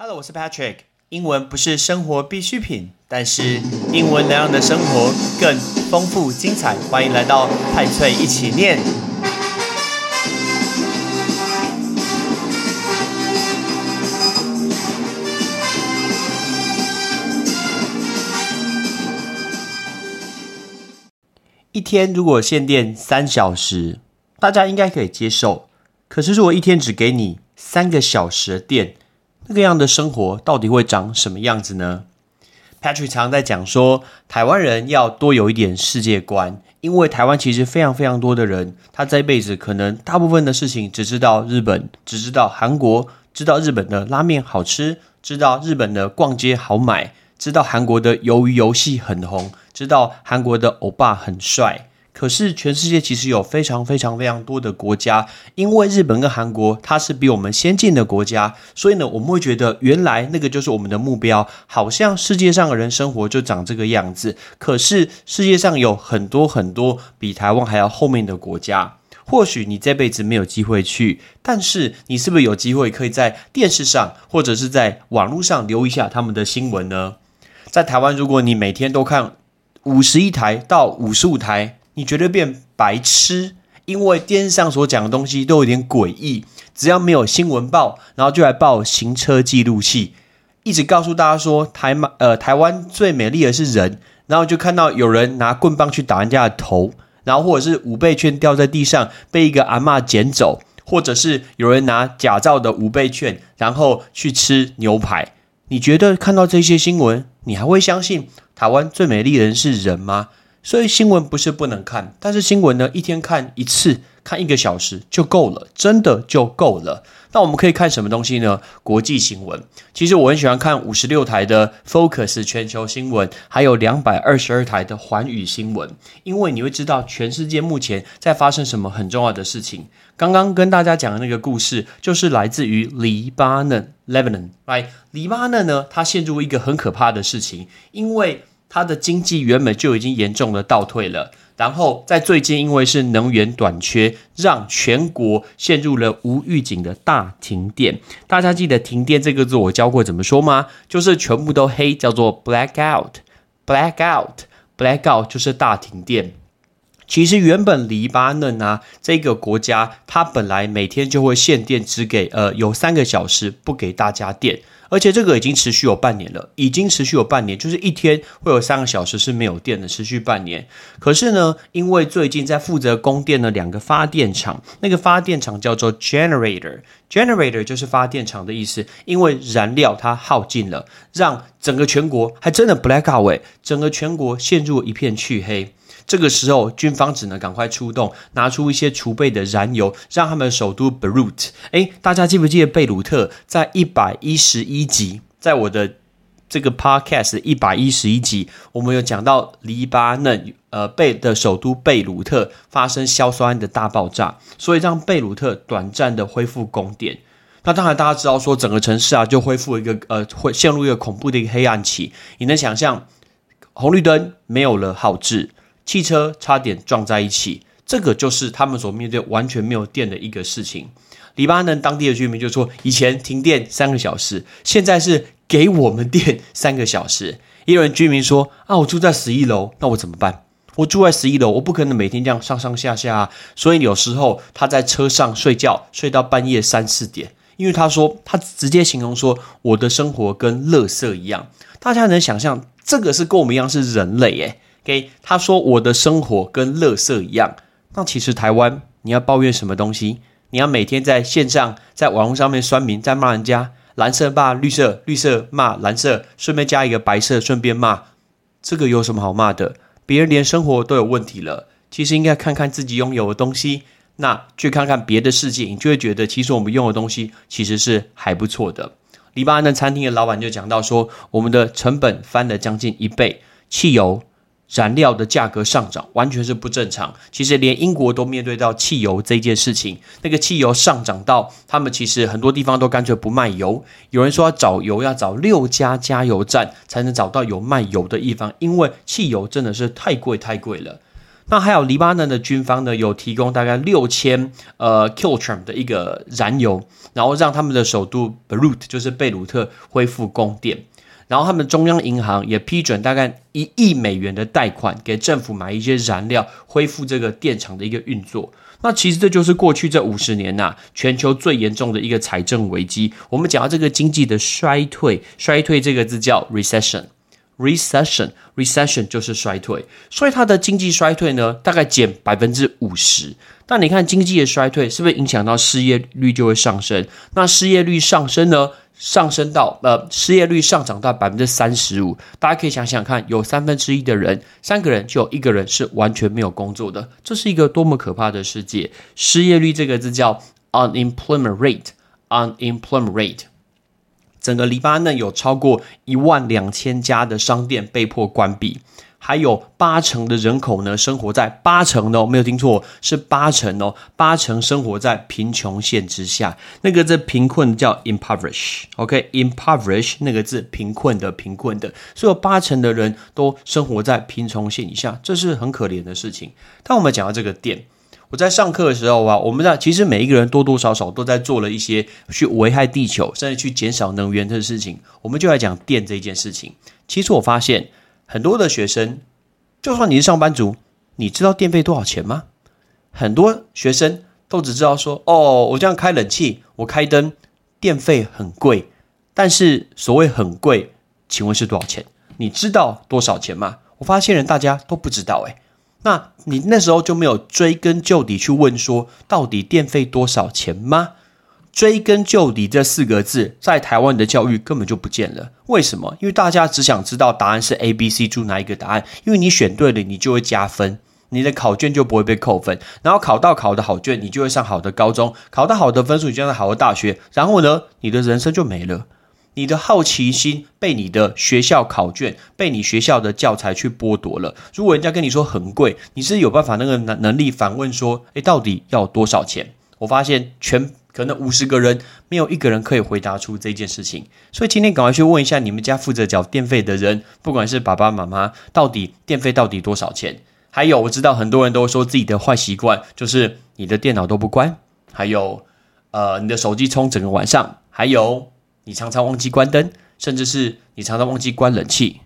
Hello，我是 Patrick。英文不是生活必需品，但是英文能让你的生活更丰富精彩。欢迎来到派翠一起念。一天如果限电三小时，大家应该可以接受。可是如果一天只给你三个小时的电，那个样的生活到底会长什么样子呢？Patrick 常在讲说，台湾人要多有一点世界观，因为台湾其实非常非常多的人，他这一辈子可能大部分的事情只知道日本，只知道韩国，知道日本的拉面好吃，知道日本的逛街好买，知道韩国的鱿鱼游戏很红，知道韩国的欧巴很帅。可是，全世界其实有非常非常非常多的国家，因为日本跟韩国它是比我们先进的国家，所以呢，我们会觉得原来那个就是我们的目标，好像世界上的人生活就长这个样子。可是世界上有很多很多比台湾还要后面的国家，或许你这辈子没有机会去，但是你是不是有机会可以在电视上或者是在网络上留一下他们的新闻呢？在台湾，如果你每天都看五十一台到五十五台。你绝对变白痴，因为电视上所讲的东西都有点诡异。只要没有新闻报，然后就来报行车记录器，一直告诉大家说台马呃台湾最美丽的是人，然后就看到有人拿棍棒去打人家的头，然后或者是五倍券掉在地上被一个阿妈捡走，或者是有人拿假造的五倍券然后去吃牛排。你觉得看到这些新闻，你还会相信台湾最美丽的人是人吗？所以新闻不是不能看，但是新闻呢，一天看一次，看一个小时就够了，真的就够了。那我们可以看什么东西呢？国际新闻。其实我很喜欢看五十六台的 Focus 全球新闻，还有两百二十二台的环宇新闻，因为你会知道全世界目前在发生什么很重要的事情。刚刚跟大家讲的那个故事，就是来自于黎巴嫩 （Lebanon）。来，黎巴嫩呢，它陷入一个很可怕的事情，因为。它的经济原本就已经严重的倒退了，然后在最近因为是能源短缺，让全国陷入了无预警的大停电。大家记得“停电”这个字我教过怎么说吗？就是全部都黑，叫做 “blackout”，blackout，blackout 就是大停电。其实原本黎巴嫩啊这个国家，它本来每天就会限电，只给呃有三个小时不给大家电。而且这个已经持续有半年了，已经持续有半年，就是一天会有三个小时是没有电的，持续半年。可是呢，因为最近在负责供电的两个发电厂，那个发电厂叫做 generator，generator 就是发电厂的意思。因为燃料它耗尽了，让整个全国还真的 black out，整个全国陷入一片黢黑。这个时候，军方只能赶快出动，拿出一些储备的燃油，让他们首都 Beirut。哎，大家记不记得贝鲁特在一百一十一集，在我的这个 Podcast 一百一十一集，我们有讲到黎巴嫩呃贝的首都贝鲁特发生硝酸铵的大爆炸，所以让贝鲁特短暂的恢复供电。那当然，大家知道说整个城市啊就恢复一个呃会陷入一个恐怖的一个黑暗期。你能想象红绿灯没有了号志？汽车差点撞在一起，这个就是他们所面对完全没有电的一个事情。黎巴嫩当地的居民就说：“以前停电三个小时，现在是给我们电三个小时。”也有人居民说：“啊，我住在十一楼，那我怎么办？我住在十一楼，我不可能每天这样上上下下。所以有时候他在车上睡觉，睡到半夜三四点。因为他说，他直接形容说，我的生活跟垃圾一样。大家能想象，这个是跟我们一样是人类诶。给他说我的生活跟垃圾一样，那其实台湾你要抱怨什么东西？你要每天在线上在网络上面酸民在骂人家蓝色骂绿色，绿色骂蓝色，顺便加一个白色，顺便骂，这个有什么好骂的？别人连生活都有问题了，其实应该看看自己拥有的东西，那去看看别的世界，你就会觉得其实我们拥有的东西其实是还不错的。黎巴嫩餐厅的老板就讲到说，我们的成本翻了将近一倍，汽油。燃料的价格上涨完全是不正常。其实连英国都面对到汽油这件事情，那个汽油上涨到他们其实很多地方都干脆不卖油。有人说要找油要找六家加油站才能找到有卖油的地方，因为汽油真的是太贵太贵了。那还有黎巴嫩的军方呢，有提供大概六千呃 kilogram 的一个燃油，然后让他们的首都 Beirut 就是贝鲁特恢复供电。然后他们中央银行也批准大概一亿美元的贷款给政府买一些燃料，恢复这个电厂的一个运作。那其实这就是过去这五十年呐，全球最严重的一个财政危机。我们讲到这个经济的衰退，衰退这个字叫 recession recession recession 就是衰退。所以它的经济衰退呢，大概减百分之五十。但你看经济的衰退，是不是影响到失业率就会上升？那失业率上升呢？上升到呃，失业率上涨到百分之三十五，大家可以想想看，有三分之一的人，三个人就有一个人是完全没有工作的，这是一个多么可怕的世界！失业率这个字叫 unemployment rate，unemployment rate。整个黎巴嫩有超过一万两千家的商店被迫关闭。还有八成的人口呢，生活在八成哦，没有听错，是八成哦，八成生活在贫穷线之下。那个字贫困叫 impoverish，OK，impoverish 那个字贫困的贫困的，所以有八成的人都生活在贫穷线以下，这是很可怜的事情。当我们讲到这个店，我在上课的时候啊，我们在其实每一个人多多少少都在做了一些去危害地球，甚至去减少能源的事情。我们就来讲电这件事情。其实我发现。很多的学生，就算你是上班族，你知道电费多少钱吗？很多学生都只知道说：“哦，我这样开冷气，我开灯，电费很贵。”但是所谓很贵，请问是多少钱？你知道多少钱吗？我发现人大家都不知道诶。那你那时候就没有追根究底去问说，到底电费多少钱吗？追根究底这四个字，在台湾的教育根本就不见了。为什么？因为大家只想知道答案是 A、B、C，注哪一个答案？因为你选对了，你就会加分，你的考卷就不会被扣分。然后考到考的好卷，你就会上好的高中；考到好的分数，你就上好的大学。然后呢，你的人生就没了。你的好奇心被你的学校考卷、被你学校的教材去剥夺了。如果人家跟你说很贵，你是有办法那个能能力反问说：“诶，到底要多少钱？”我发现全。可能五十个人没有一个人可以回答出这件事情，所以今天赶快去问一下你们家负责缴电费的人，不管是爸爸妈妈，到底电费到底多少钱？还有我知道很多人都说自己的坏习惯就是你的电脑都不关，还有呃你的手机充整个晚上，还有你常常忘记关灯，甚至是你常常忘记关冷气。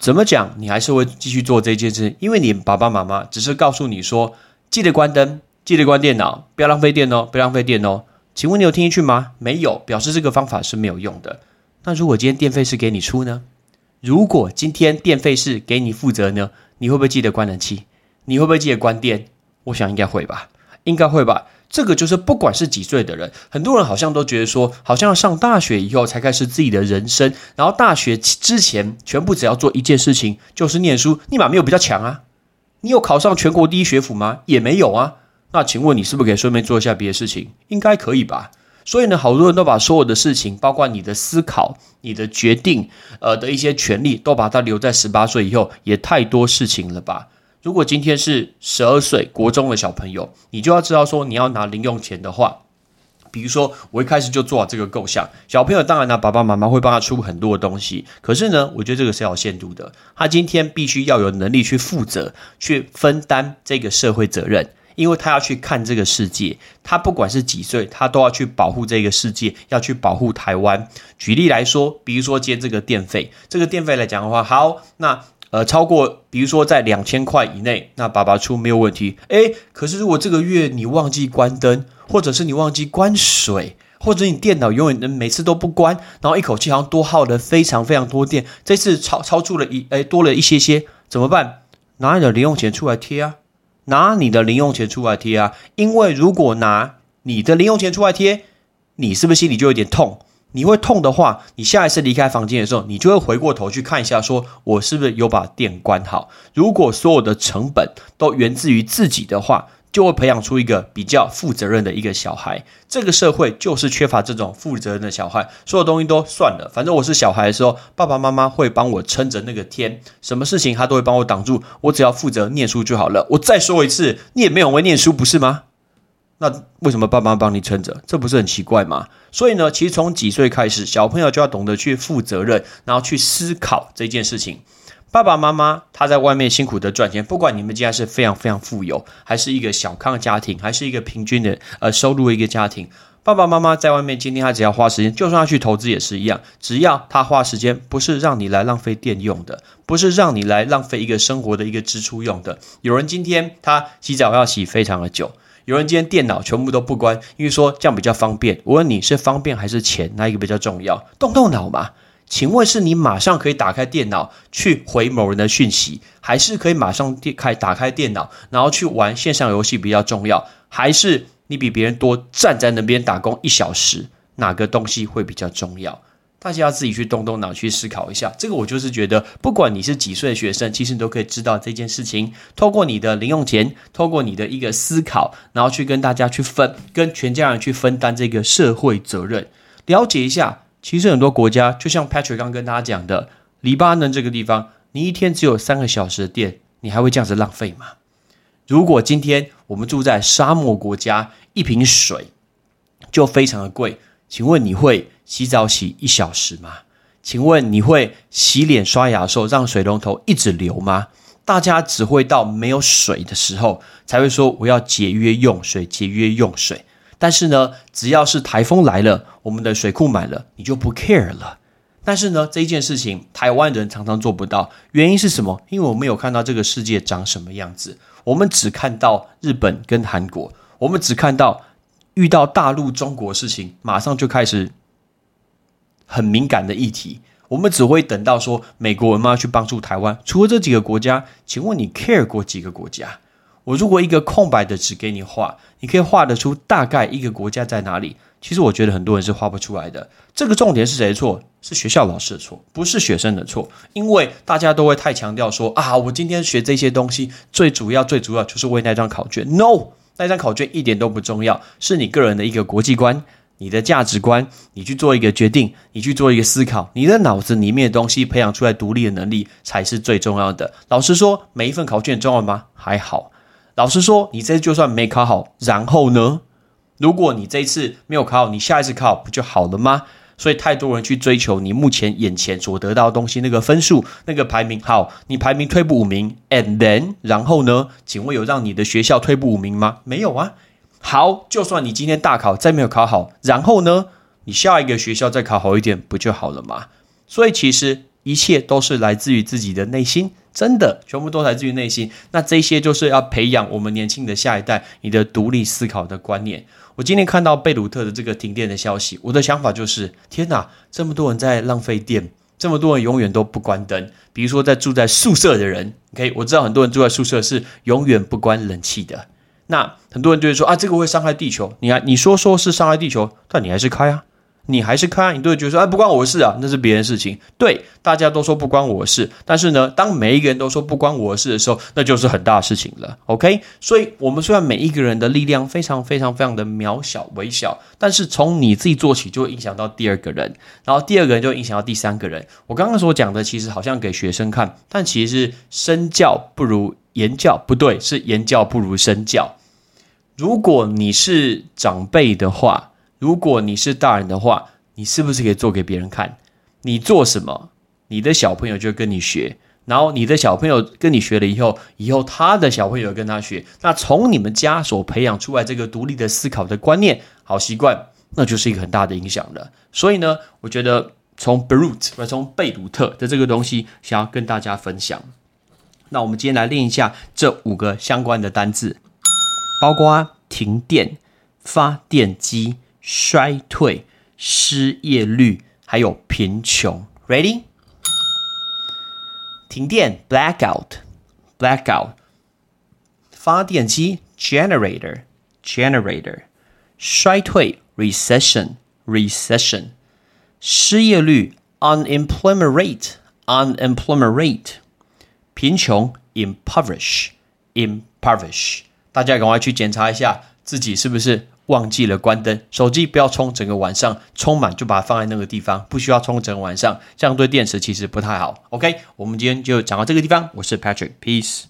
怎么讲？你还是会继续做这件事，因为你爸爸妈妈只是告诉你说记得关灯。记得关电脑，不要浪费电哦，不要浪费电哦。请问你有听进去吗？没有，表示这个方法是没有用的。那如果今天电费是给你出呢？如果今天电费是给你负责呢？你会不会记得关冷气？你会不会记得关电？我想应该会吧，应该会吧。这个就是不管是几岁的人，很多人好像都觉得说，好像要上大学以后才开始自己的人生，然后大学之前全部只要做一件事情，就是念书。你马没有比较强啊？你有考上全国第一学府吗？也没有啊。那请问你是不是可以顺便做一下别的事情？应该可以吧。所以呢，好多人都把所有的事情，包括你的思考、你的决定，呃的一些权利，都把它留在十八岁以后，也太多事情了吧？如果今天是十二岁国中的小朋友，你就要知道说，你要拿零用钱的话，比如说我一开始就做好这个构想，小朋友当然呢，爸爸妈妈会帮他出很多的东西，可是呢，我觉得这个是要限度的，他今天必须要有能力去负责、去分担这个社会责任。因为他要去看这个世界，他不管是几岁，他都要去保护这个世界，要去保护台湾。举例来说，比如说接这个电费，这个电费来讲的话，好，那呃超过，比如说在两千块以内，那爸爸出没有问题。诶，可是如果这个月你忘记关灯，或者是你忘记关水，或者你电脑永远每次都不关，然后一口气好像多耗了非常非常多电，这次超超出了一诶多了一些些，怎么办？拿你的零用钱出来贴啊！拿你的零用钱出来贴啊！因为如果拿你的零用钱出来贴，你是不是心里就有点痛？你会痛的话，你下一次离开房间的时候，你就会回过头去看一下，说我是不是有把电关好？如果所有的成本都源自于自己的话。就会培养出一个比较负责任的一个小孩。这个社会就是缺乏这种负责任的小孩。所有东西都算了，反正我是小孩的时候，爸爸妈妈会帮我撑着那个天，什么事情他都会帮我挡住，我只要负责念书就好了。我再说一次，你也没有会念书，不是吗？那为什么爸妈帮你撑着？这不是很奇怪吗？所以呢，其实从几岁开始，小朋友就要懂得去负责任，然后去思考这件事情。爸爸妈妈他在外面辛苦的赚钱，不管你们家是非常非常富有，还是一个小康家庭，还是一个平均的呃收入的一个家庭，爸爸妈妈在外面今天他只要花时间，就算他去投资也是一样，只要他花时间，不是让你来浪费电用的，不是让你来浪费一个生活的一个支出用的。有人今天他洗澡要洗非常的久，有人今天电脑全部都不关，因为说这样比较方便。我问你是方便还是钱，哪一个比较重要？动动脑嘛。请问是你马上可以打开电脑去回某人的讯息，还是可以马上电开打开电脑然后去玩线上游戏比较重要？还是你比别人多站在那边打工一小时，哪个东西会比较重要？大家要自己去动动脑去思考一下。这个我就是觉得，不管你是几岁的学生，其实你都可以知道这件事情。透过你的零用钱，透过你的一个思考，然后去跟大家去分，跟全家人去分担这个社会责任，了解一下。其实很多国家，就像 Patrick 刚跟大家讲的，黎巴嫩这个地方，你一天只有三个小时的电，你还会这样子浪费吗？如果今天我们住在沙漠国家，一瓶水就非常的贵，请问你会洗澡洗一小时吗？请问你会洗脸刷牙的时候让水龙头一直流吗？大家只会到没有水的时候才会说我要节约用水，节约用水。但是呢，只要是台风来了，我们的水库满了，你就不 care 了。但是呢，这一件事情台湾人常常做不到，原因是什么？因为我们有看到这个世界长什么样子，我们只看到日本跟韩国，我们只看到遇到大陆中国事情，马上就开始很敏感的议题。我们只会等到说美国人要去帮助台湾，除了这几个国家，请问你 care 过几个国家？我如果一个空白的纸给你画，你可以画得出大概一个国家在哪里？其实我觉得很多人是画不出来的。这个重点是谁错？是学校老师的错，不是学生的错。因为大家都会太强调说啊，我今天学这些东西，最主要、最主要就是为那张考卷。No，那张考卷一点都不重要，是你个人的一个国际观、你的价值观，你去做一个决定，你去做一个思考，你的脑子里面的东西培养出来独立的能力才是最重要的。老实说，每一份考卷重要吗？还好。老实说，你这次就算没考好，然后呢？如果你这一次没有考好，你下一次考不就好了吗？所以太多人去追求你目前眼前所得到的东西，那个分数、那个排名，好，你排名退步五名，and then，然后呢？请问有让你的学校退步五名吗？没有啊。好，就算你今天大考再没有考好，然后呢？你下一个学校再考好一点，不就好了吗？所以其实一切都是来自于自己的内心。真的，全部都来自于内心。那这些就是要培养我们年轻的下一代，你的独立思考的观念。我今天看到贝鲁特的这个停电的消息，我的想法就是：天哪，这么多人在浪费电，这么多人永远都不关灯。比如说，在住在宿舍的人，OK，我知道很多人住在宿舍是永远不关冷气的。那很多人就会说啊，这个会伤害地球。你看，你说说是伤害地球，但你还是开啊。你还是看，你都会觉得说，哎，不关我的事啊，那是别人事情。对，大家都说不关我的事，但是呢，当每一个人都说不关我的事的时候，那就是很大的事情了。OK，所以，我们虽然每一个人的力量非常非常非常的渺小微小，但是从你自己做起，就会影响到第二个人，然后第二个人就影响到第三个人。我刚刚所讲的，其实好像给学生看，但其实是身教不如言教，不对，是言教不如身教。如果你是长辈的话。如果你是大人的话，你是不是可以做给别人看？你做什么，你的小朋友就跟你学，然后你的小朋友跟你学了以后，以后他的小朋友跟他学，那从你们家所培养出来这个独立的思考的观念、好习惯，那就是一个很大的影响了。所以呢，我觉得从 brute 或从贝鲁特的这个东西，想要跟大家分享。那我们今天来练一下这五个相关的单字，包括停电、发电机。衰退、失业率，还有贫穷。Ready？停电 （blackout），blackout。发电机 （generator），generator。衰退 （recession），recession。失业率 （unemployment rate），unemployment rate。贫穷 （impoverish），impoverish。 大家赶快去检查一下自己是不是。忘记了关灯，手机不要充整个晚上，充满就把它放在那个地方，不需要充整个晚上，这样对电池其实不太好。OK，我们今天就讲到这个地方，我是 Patrick，Peace。